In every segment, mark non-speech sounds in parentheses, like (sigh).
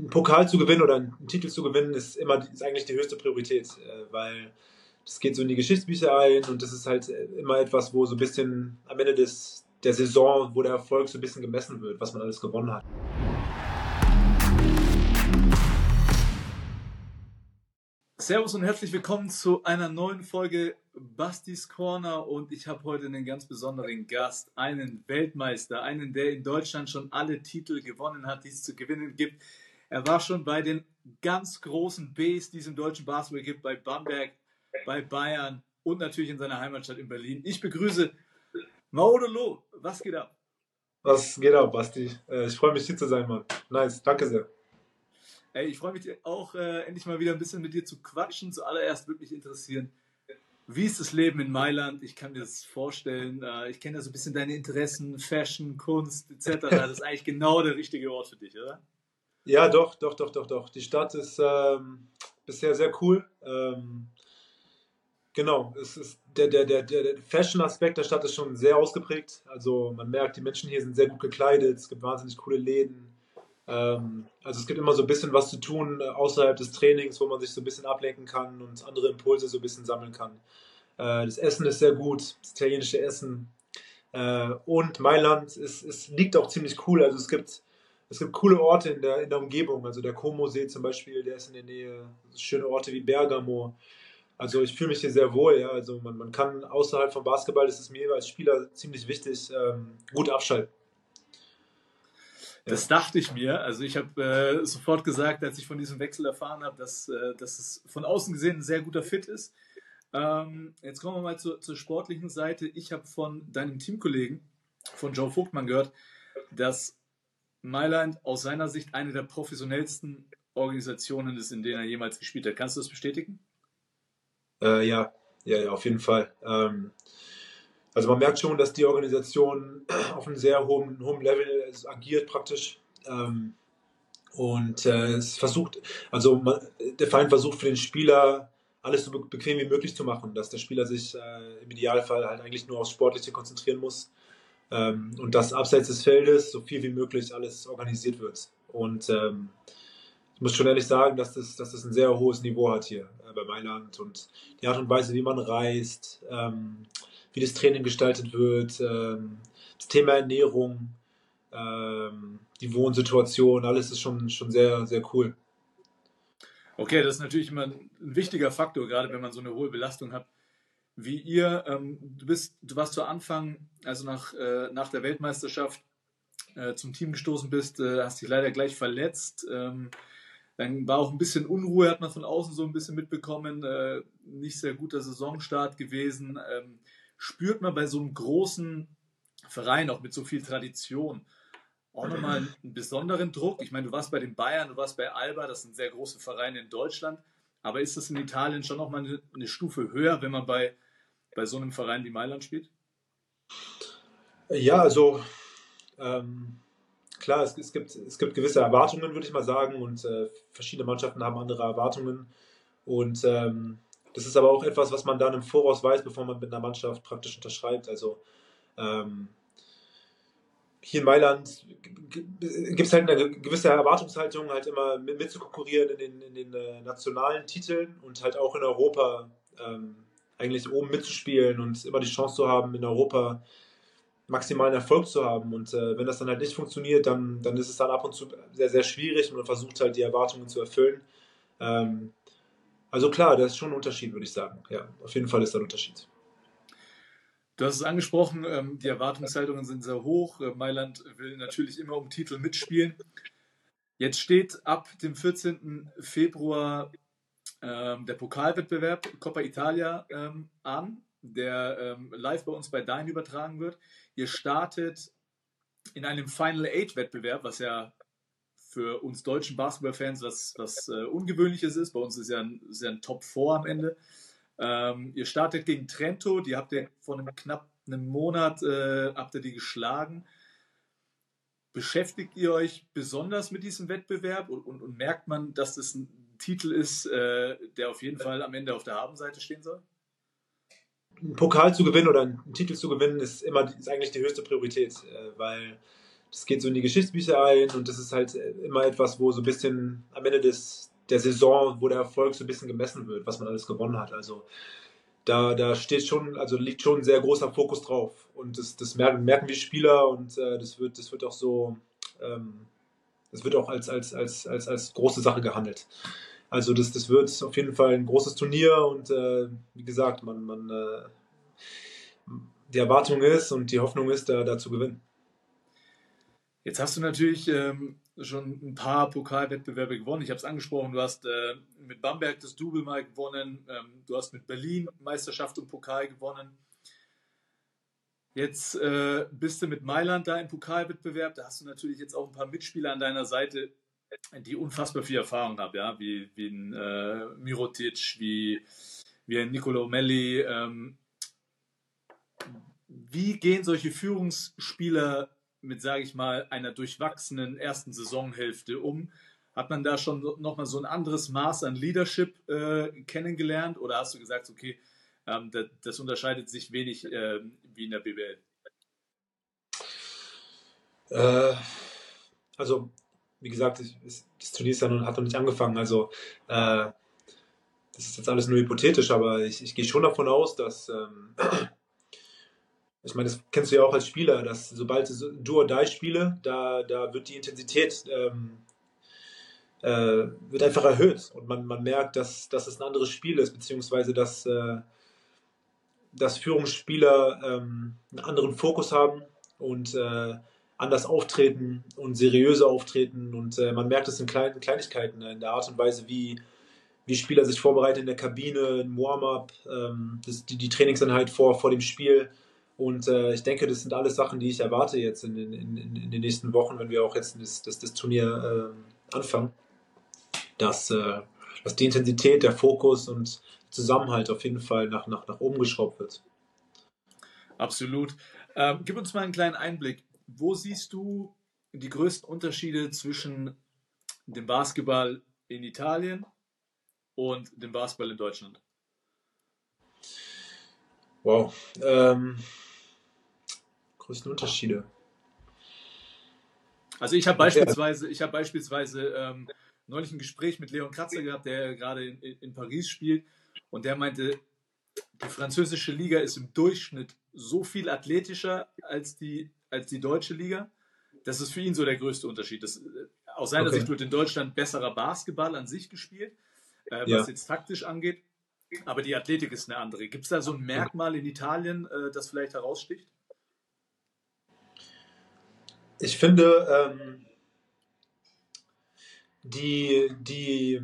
einen Pokal zu gewinnen oder einen Titel zu gewinnen, ist immer ist eigentlich die höchste Priorität, äh, weil das geht so in die Geschichtsbücher ein und das ist halt immer etwas, wo so ein bisschen am Ende des, der Saison, wo der Erfolg so ein bisschen gemessen wird, was man alles gewonnen hat. Servus und herzlich willkommen zu einer neuen Folge Bastis Corner und ich habe heute einen ganz besonderen Gast, einen Weltmeister, einen, der in Deutschland schon alle Titel gewonnen hat, die es zu gewinnen gibt. Er war schon bei den ganz großen Bs, die es im deutschen Basketball gibt, bei Bamberg, bei Bayern und natürlich in seiner Heimatstadt in Berlin. Ich begrüße Maudolo. Was geht ab? Was geht ab, Basti? Äh, ich freue mich hier zu sein, Mann. Nice, danke sehr. Ey, ich freue mich auch äh, endlich mal wieder ein bisschen mit dir zu quatschen. Zuallererst würde mich interessieren, wie ist das Leben in Mailand? Ich kann mir das vorstellen. Äh, ich kenne ja so ein bisschen deine Interessen, Fashion, Kunst etc. Das ist eigentlich genau der richtige Ort für dich, oder? Ja, doch, doch, doch, doch, doch. Die Stadt ist ähm, bisher sehr cool. Ähm, genau, es ist der, der, der, der Fashion-Aspekt der Stadt ist schon sehr ausgeprägt. Also man merkt, die Menschen hier sind sehr gut gekleidet, es gibt wahnsinnig coole Läden. Ähm, also es gibt immer so ein bisschen was zu tun äh, außerhalb des Trainings, wo man sich so ein bisschen ablenken kann und andere Impulse so ein bisschen sammeln kann. Äh, das Essen ist sehr gut, das italienische Essen. Äh, und Mailand ist, ist, liegt auch ziemlich cool. Also es gibt es gibt coole Orte in der, in der Umgebung. Also der Como-See zum Beispiel, der ist in der Nähe. Schöne Orte wie Bergamo. Also ich fühle mich hier sehr wohl. Ja. Also man, man kann außerhalb vom Basketball, das ist mir als Spieler ziemlich wichtig, ähm, gut abschalten. Das dachte ich mir. Also ich habe äh, sofort gesagt, als ich von diesem Wechsel erfahren habe, dass, äh, dass es von außen gesehen ein sehr guter Fit ist. Ähm, jetzt kommen wir mal zur, zur sportlichen Seite. Ich habe von deinem Teamkollegen, von Joe Vogtmann gehört, dass Mailand aus seiner Sicht eine der professionellsten Organisationen ist, in denen er jemals gespielt hat. Kannst du das bestätigen? Äh, ja. ja, ja, auf jeden Fall. Ähm, also man merkt schon, dass die Organisation (clears throat) auf einem sehr hohen, hohen Level agiert praktisch. Ähm, und äh, es versucht, also man, der Verein versucht für den Spieler alles so bequem wie möglich zu machen, dass der Spieler sich äh, im Idealfall halt eigentlich nur aufs Sportliche konzentrieren muss ähm, und dass abseits des Feldes so viel wie möglich alles organisiert wird. Und ähm, ich muss schon ehrlich sagen, dass das, dass das ein sehr hohes Niveau hat hier äh, bei Mailand und die Art und Weise, wie man reist, ähm, wie das Training gestaltet wird, ähm, das Thema Ernährung, ähm, die Wohnsituation, alles ist schon, schon sehr, sehr cool. Okay, das ist natürlich immer ein wichtiger Faktor, gerade wenn man so eine hohe Belastung hat wie ihr. Ähm, du bist, du warst zu Anfang, also nach, äh, nach der Weltmeisterschaft äh, zum Team gestoßen bist, äh, hast dich leider gleich verletzt. Ähm, dann war auch ein bisschen Unruhe, hat man von außen so ein bisschen mitbekommen. Äh, nicht sehr guter Saisonstart gewesen. Ähm, spürt man bei so einem großen Verein, auch mit so viel Tradition, auch nochmal einen besonderen Druck? Ich meine, du warst bei den Bayern, du warst bei Alba, das sind sehr große Vereine in Deutschland. Aber ist das in Italien schon nochmal eine, eine Stufe höher, wenn man bei bei so einem Verein wie Mailand spielt? Ja, also ähm, klar, es, es, gibt, es gibt gewisse Erwartungen, würde ich mal sagen, und äh, verschiedene Mannschaften haben andere Erwartungen. Und ähm, das ist aber auch etwas, was man dann im Voraus weiß, bevor man mit einer Mannschaft praktisch unterschreibt. Also ähm, hier in Mailand gibt es halt eine gewisse Erwartungshaltung, halt immer mitzukonkurrieren mit in den, in den äh, nationalen Titeln und halt auch in Europa ähm, eigentlich oben mitzuspielen und immer die Chance zu haben, in Europa maximalen Erfolg zu haben. Und äh, wenn das dann halt nicht funktioniert, dann, dann ist es dann ab und zu sehr, sehr schwierig und man versucht halt die Erwartungen zu erfüllen. Ähm, also klar, das ist schon ein Unterschied, würde ich sagen. Ja, auf jeden Fall ist da ein Unterschied. Du hast es angesprochen, ähm, die Erwartungshaltungen sind sehr hoch. Äh, Mailand will natürlich immer um Titel mitspielen. Jetzt steht ab dem 14. Februar ähm, der Pokalwettbewerb Coppa Italia ähm, an, der ähm, live bei uns bei Dein übertragen wird. Ihr startet in einem Final Eight Wettbewerb, was ja für uns deutschen Basketballfans was, was äh, Ungewöhnliches ist. Bei uns ist ja ein, ist ja ein Top 4 am Ende. Ähm, ihr startet gegen Trento, die habt ihr vor einem knapp einem Monat äh, habt ihr die geschlagen. Beschäftigt ihr euch besonders mit diesem Wettbewerb und, und, und merkt man, dass das ein Titel ist, äh, der auf jeden Fall am Ende auf der Habenseite stehen soll? Ein Pokal zu gewinnen oder einen Titel zu gewinnen ist immer ist eigentlich die höchste Priorität, äh, weil das geht so in die Geschichtsbücher ein und das ist halt immer etwas, wo so ein bisschen am Ende des, der Saison, wo der Erfolg so ein bisschen gemessen wird, was man alles gewonnen hat. Also da, da steht schon, also liegt schon ein sehr großer Fokus drauf. Und das, das merken, merken wir Spieler und äh, das, wird, das wird auch so, ähm, das wird auch als, als, als, als, als große Sache gehandelt. Also das, das wird auf jeden Fall ein großes Turnier und äh, wie gesagt, man, man äh, die Erwartung ist und die Hoffnung ist, da, da zu gewinnen. Jetzt hast du natürlich ähm, schon ein paar Pokalwettbewerbe gewonnen. Ich habe es angesprochen, du hast äh, mit Bamberg das Double mal gewonnen, ähm, du hast mit Berlin Meisterschaft und Pokal gewonnen. Jetzt äh, bist du mit Mailand da im Pokalwettbewerb. Da hast du natürlich jetzt auch ein paar Mitspieler an deiner Seite, die unfassbar viel Erfahrung haben, ja, wie, wie ein äh, Mirotic, wie, wie ein Nicolo Melli. Ähm, wie gehen solche Führungsspieler mit, sage ich mal, einer durchwachsenen ersten Saisonhälfte um? Hat man da schon nochmal so ein anderes Maß an Leadership äh, kennengelernt oder hast du gesagt, okay, ähm, das, das, unterscheidet sich wenig äh, wie in der BBL? Äh, also, wie gesagt, das Turnier ist ja nun, hat noch nicht angefangen, also äh, das ist jetzt alles nur hypothetisch, aber ich, ich gehe schon davon aus, dass ähm, (clears throat) ich meine, das kennst du ja auch als Spieler, dass sobald du oder die spiele, da, da wird die Intensität ähm, äh, wird einfach erhöht und man, man merkt, dass, dass es ein anderes Spiel ist, beziehungsweise dass, äh, dass Führungsspieler ähm, einen anderen Fokus haben und äh, anders auftreten und seriöser auftreten und äh, man merkt es in kleinen Kleinigkeiten, in der Art und Weise, wie, wie Spieler sich vorbereiten in der Kabine, im Warm-up, ähm, die, die Trainingseinheit vor, vor dem Spiel und äh, ich denke, das sind alles Sachen, die ich erwarte jetzt in, in, in, in den nächsten Wochen, wenn wir auch jetzt das, das, das Turnier äh, anfangen. Dass, äh, dass die Intensität, der Fokus und Zusammenhalt auf jeden Fall nach, nach, nach oben geschraubt wird. Absolut. Ähm, gib uns mal einen kleinen Einblick. Wo siehst du die größten Unterschiede zwischen dem Basketball in Italien und dem Basketball in Deutschland? Wow. Ähm, größten Unterschiede? Also ich habe beispielsweise, ich habe beispielsweise ähm, neulich ein Gespräch mit Leon Kratzer gehabt, der gerade in, in, Paris spielt und der meinte, die französische Liga ist im Durchschnitt so viel athletischer als die, als die deutsche Liga. Das ist für ihn so der größte Unterschied. Das, aus seiner okay. Sicht wird in Deutschland besserer Basketball an sich gespielt, äh, was ja. jetzt taktisch angeht. Aber die Athletik ist eine andere. Gibt es da so ein Merkmal in Italien, äh, das vielleicht heraussticht? Ich finde, ähm, die, die,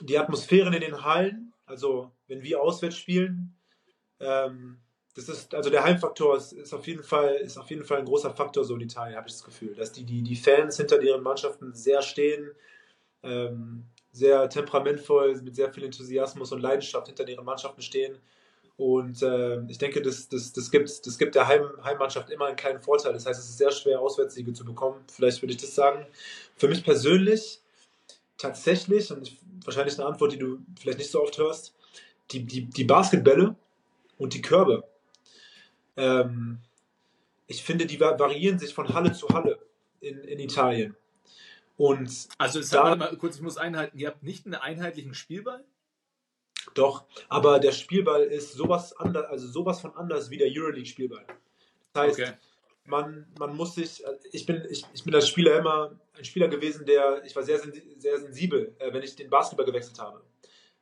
die Atmosphären in den Hallen, also wenn wir auswärts spielen, ähm, das ist, also der Heimfaktor ist, ist, auf jeden Fall, ist auf jeden Fall ein großer Faktor so in Italien, habe ich das Gefühl, dass die, die, die Fans hinter deren Mannschaften sehr stehen, ähm, sehr temperamentvoll, mit sehr viel Enthusiasmus und Leidenschaft hinter ihren Mannschaften stehen und äh, ich denke, das, das, das, gibt, das gibt der Heim, Heimmannschaft immer einen kleinen Vorteil. Das heißt, es ist sehr schwer, Auswärtssiege zu bekommen. Vielleicht würde ich das sagen. Für mich persönlich tatsächlich, und wahrscheinlich eine Antwort, die du vielleicht nicht so oft hörst, die, die, die Basketbälle und die Körbe. Ähm, ich finde, die variieren sich von Halle zu Halle in, in Italien. Und also, da, mal kurz, ich muss einhalten, ihr habt nicht einen einheitlichen Spielball? Doch, aber der Spielball ist sowas anders, also sowas von anders wie der Euroleague-Spielball. Das heißt, okay. man, man muss sich, ich bin, ich, ich bin als Spieler immer ein Spieler gewesen, der, ich war sehr, sehr sensibel, äh, wenn ich den Basketball gewechselt habe.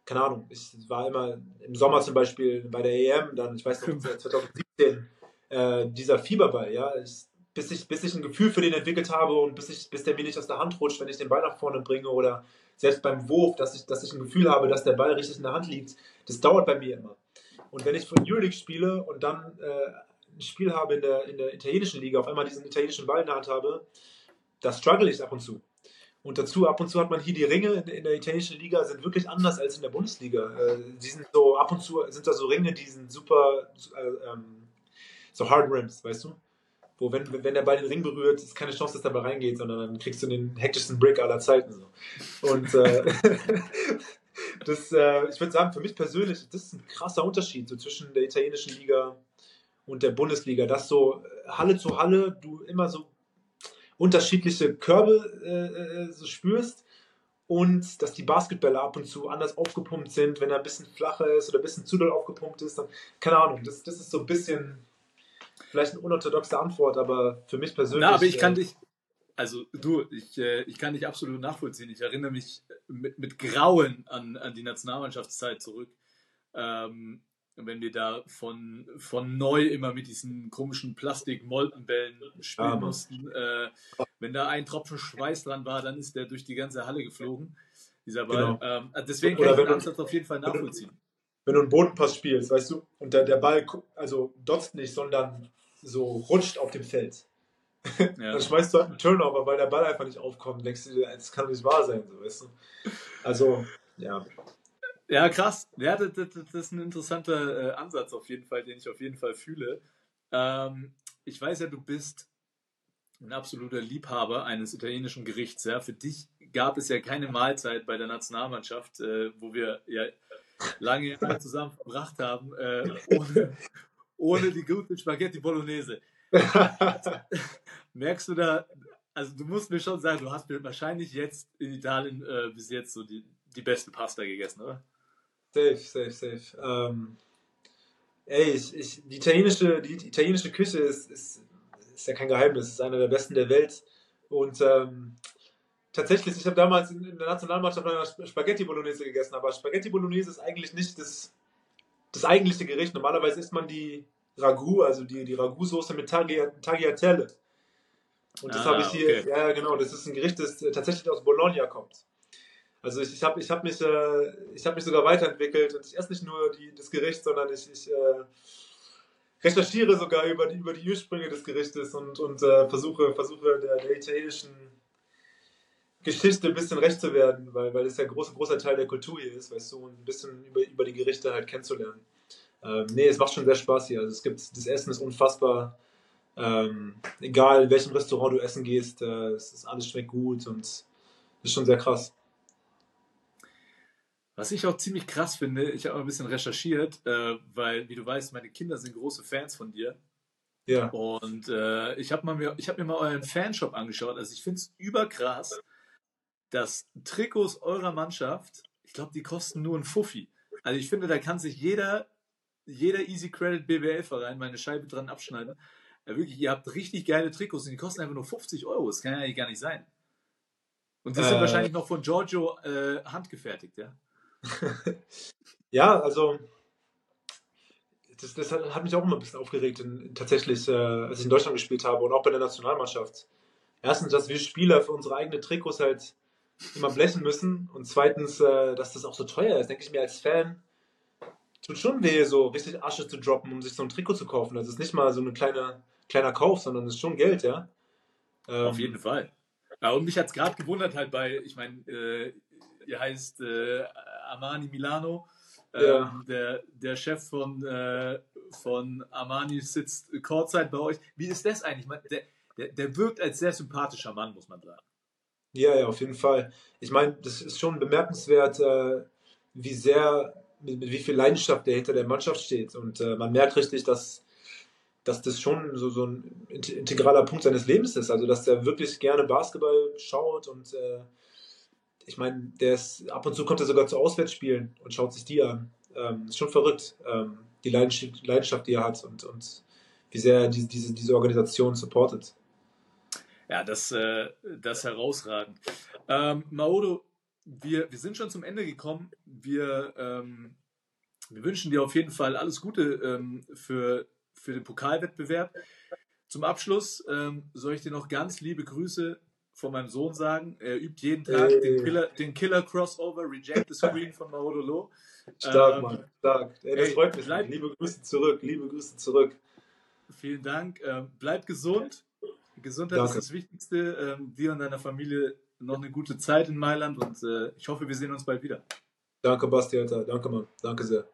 Keine Ahnung, ich war immer im Sommer zum Beispiel bei der EM, dann, ich weiß noch, (laughs) 2017, äh, dieser Fieberball, ja, ist, bis ich, bis ich ein Gefühl für den entwickelt habe und bis, ich, bis der mir nicht aus der Hand rutscht, wenn ich den Ball nach vorne bringe oder selbst beim Wurf, dass ich, dass ich ein Gefühl habe, dass der Ball richtig in der Hand liegt, das dauert bei mir immer. Und wenn ich von Euroleague spiele und dann äh, ein Spiel habe in der, in der italienischen Liga, auf einmal diesen italienischen Ball in der Hand habe, da struggle ich ab und zu. Und dazu, ab und zu hat man hier die Ringe in, in der italienischen Liga, sind wirklich anders als in der Bundesliga. Äh, die sind so, ab und zu sind da so Ringe, die sind super, äh, ähm, so Hard Rims, weißt du? wo wenn, wenn der Ball den Ring berührt, ist keine Chance, dass der Ball reingeht, sondern dann kriegst du den hektischsten Brick aller Zeiten. So. Und äh, (laughs) das, äh, ich würde sagen, für mich persönlich, das ist ein krasser Unterschied so zwischen der italienischen Liga und der Bundesliga, dass so Halle zu Halle du immer so unterschiedliche Körbe äh, äh, so spürst und dass die Basketbälle ab und zu anders aufgepumpt sind, wenn er ein bisschen flacher ist oder ein bisschen zu doll aufgepumpt ist, dann, keine Ahnung, das, das ist so ein bisschen vielleicht eine unorthodoxe Antwort, aber für mich persönlich. Na, aber ich kann äh, dich, also du, ich, äh, ich kann dich absolut nachvollziehen. Ich erinnere mich mit, mit Grauen an, an die Nationalmannschaftszeit zurück. Ähm, wenn wir da von, von neu immer mit diesen komischen Plastik-Moltenbällen spielen ja, mussten. Äh, wenn da ein Tropfen Schweiß dran war, dann ist der durch die ganze Halle geflogen, dieser Ball. Genau. Ähm, deswegen kann Oder ich den Ansatz auf jeden Fall nachvollziehen. Wenn du einen Bodenpass spielst, weißt du, und der, der Ball also dotzt nicht, sondern so rutscht auf dem Feld. (laughs) Ja. dann schmeißt du halt einen Turnover, weil der Ball einfach nicht aufkommt. Denkst du dir, das kann nicht wahr sein, so, weißt du? Also, ja. Ja, krass. Ja, das, das, das ist ein interessanter äh, Ansatz auf jeden Fall, den ich auf jeden Fall fühle. Ähm, ich weiß ja, du bist ein absoluter Liebhaber eines italienischen Gerichts. Ja. Für dich gab es ja keine Mahlzeit bei der Nationalmannschaft, äh, wo wir ja lange zusammen verbracht haben, äh, ohne, ohne die gute Spaghetti Bolognese. (laughs) Merkst du da, also du musst mir schon sagen, du hast wahrscheinlich jetzt in Italien äh, bis jetzt so die, die beste Pasta gegessen, oder? Safe, safe, safe. Ähm, ey, ich, ich, die, italienische, die italienische Küche ist, ist, ist ja kein Geheimnis, ist einer der besten der Welt. Und ähm, tatsächlich, ich habe damals in, der Nationalmannschaft eine Spaghetti Bolognese gegessen, aber Spaghetti Bolognese ist eigentlich nicht das, das eigentliche Gericht. Normalerweise isst man die Ragout, also die, die Ragout-Soße mit Tagliatelle. Und das ah, habe ich hier, okay. ja genau, das ist ein Gericht, das tatsächlich aus Bologna kommt. Also ich, ich habe ich hab mich, äh, hab mich sogar weiterentwickelt und ich esse nicht nur die, das Gericht, sondern ich, ich äh, recherchiere sogar über die, über die Ursprünge des Gerichtes und, und äh, versuche, versuche der, der, italienischen Geschichte ein bisschen recht zu werden, weil, weil das ja ein großer, großer Teil der Kultur hier ist, weißt du, und ein bisschen über, über die Gerichte halt kennenzulernen. Ähm, nee, es macht schon sehr Spaß hier. Also es gibt, das Essen ist unfassbar. Ähm, egal in welchem Restaurant du essen gehst, äh, es ist, alles schmeckt gut und ist schon sehr krass. Was ich auch ziemlich krass finde, ich habe ein bisschen recherchiert, äh, weil, wie du weißt, meine Kinder sind große Fans von dir. Ja. Und äh, ich habe mir, hab mir mal euren Fanshop angeschaut. Also ich finde es überkrass, dass Trikots eurer Mannschaft, ich glaube, die kosten nur ein Fuffi. Also ich finde, da kann sich jeder, jeder Easy Credit BWL-Verein meine Scheibe dran abschneiden. Ja, wirklich, ihr habt richtig geile Trikots und die kosten einfach nur 50 Euro. Das kann ja gar nicht sein. Und die äh, sind wahrscheinlich noch von Giorgio äh, handgefertigt, ja? (laughs) ja, also das, das, hat mich auch immer ein bisschen aufgeregt, in, tatsächlich, äh, als ich in Deutschland gespielt habe und auch bei der Nationalmannschaft. Erstens, dass wir Spieler für unsere eigenen Trikots halt immer blechen müssen und zweitens, äh, dass das auch so teuer ist, denke ich mir als Fan. Tut schon weh, so richtig Asche zu droppen, um sich so ein Trikot zu kaufen. Das ist nicht mal so ein kleiner, kleiner Kauf, sondern das ist schon Geld, ja. Ähm, Auf jeden Fall. Ja, und mich hat es gerade gewundert halt bei, ich meine, äh, ihr heißt äh, Armani Milano. Ja. Ähm, der, der Chef von, äh, von Armani sitzt Kurzzeit bei euch. Wie ist das eigentlich? Der, der, der wirkt als sehr sympathischer Mann, muss man sagen. Ja, ja, auf jeden Fall. Ich meine, das ist schon bemerkenswert, äh, wie sehr, mit, mit, wie viel Leidenschaft der hinter der Mannschaft steht. Und äh, man merkt richtig, dass, dass das schon so, so ein integraler Punkt seines Lebens ist. Also, dass er wirklich gerne Basketball schaut und äh, ich meine, der ist, ab und zu kommt er sogar zu Auswärtsspielen und schaut sich die an. Ähm, ist schon verrückt, ähm, die Leidenschaft, Leidenschaft, die er hat und, und wie sehr er diese, diese, diese Organisation supportet. Ja, das, äh, das herausragend. Ähm, Maodo, wir, wir sind schon zum Ende gekommen. Wir, ähm, wir wünschen dir auf jeden Fall alles Gute ähm, für, für den Pokalwettbewerb. Zum Abschluss ähm, soll ich dir noch ganz liebe Grüße von meinem Sohn sagen. Er übt jeden Tag Ey. den Killer, den Killer Crossover Reject the Screen von Maodo Lo. Stark, ähm, Mann, stark. Ey, das ey, freut mich. Bleib, liebe Grüße zurück, liebe Grüße zurück. Vielen Dank. Ähm, bleib gesund. Gesundheit Danke. ist das Wichtigste. Ähm, dir und deiner Familie noch eine gute Zeit in Mailand und äh, ich hoffe, wir sehen uns bald wieder. Danke, Basti, Alter. Danke, Mann. Danke sehr.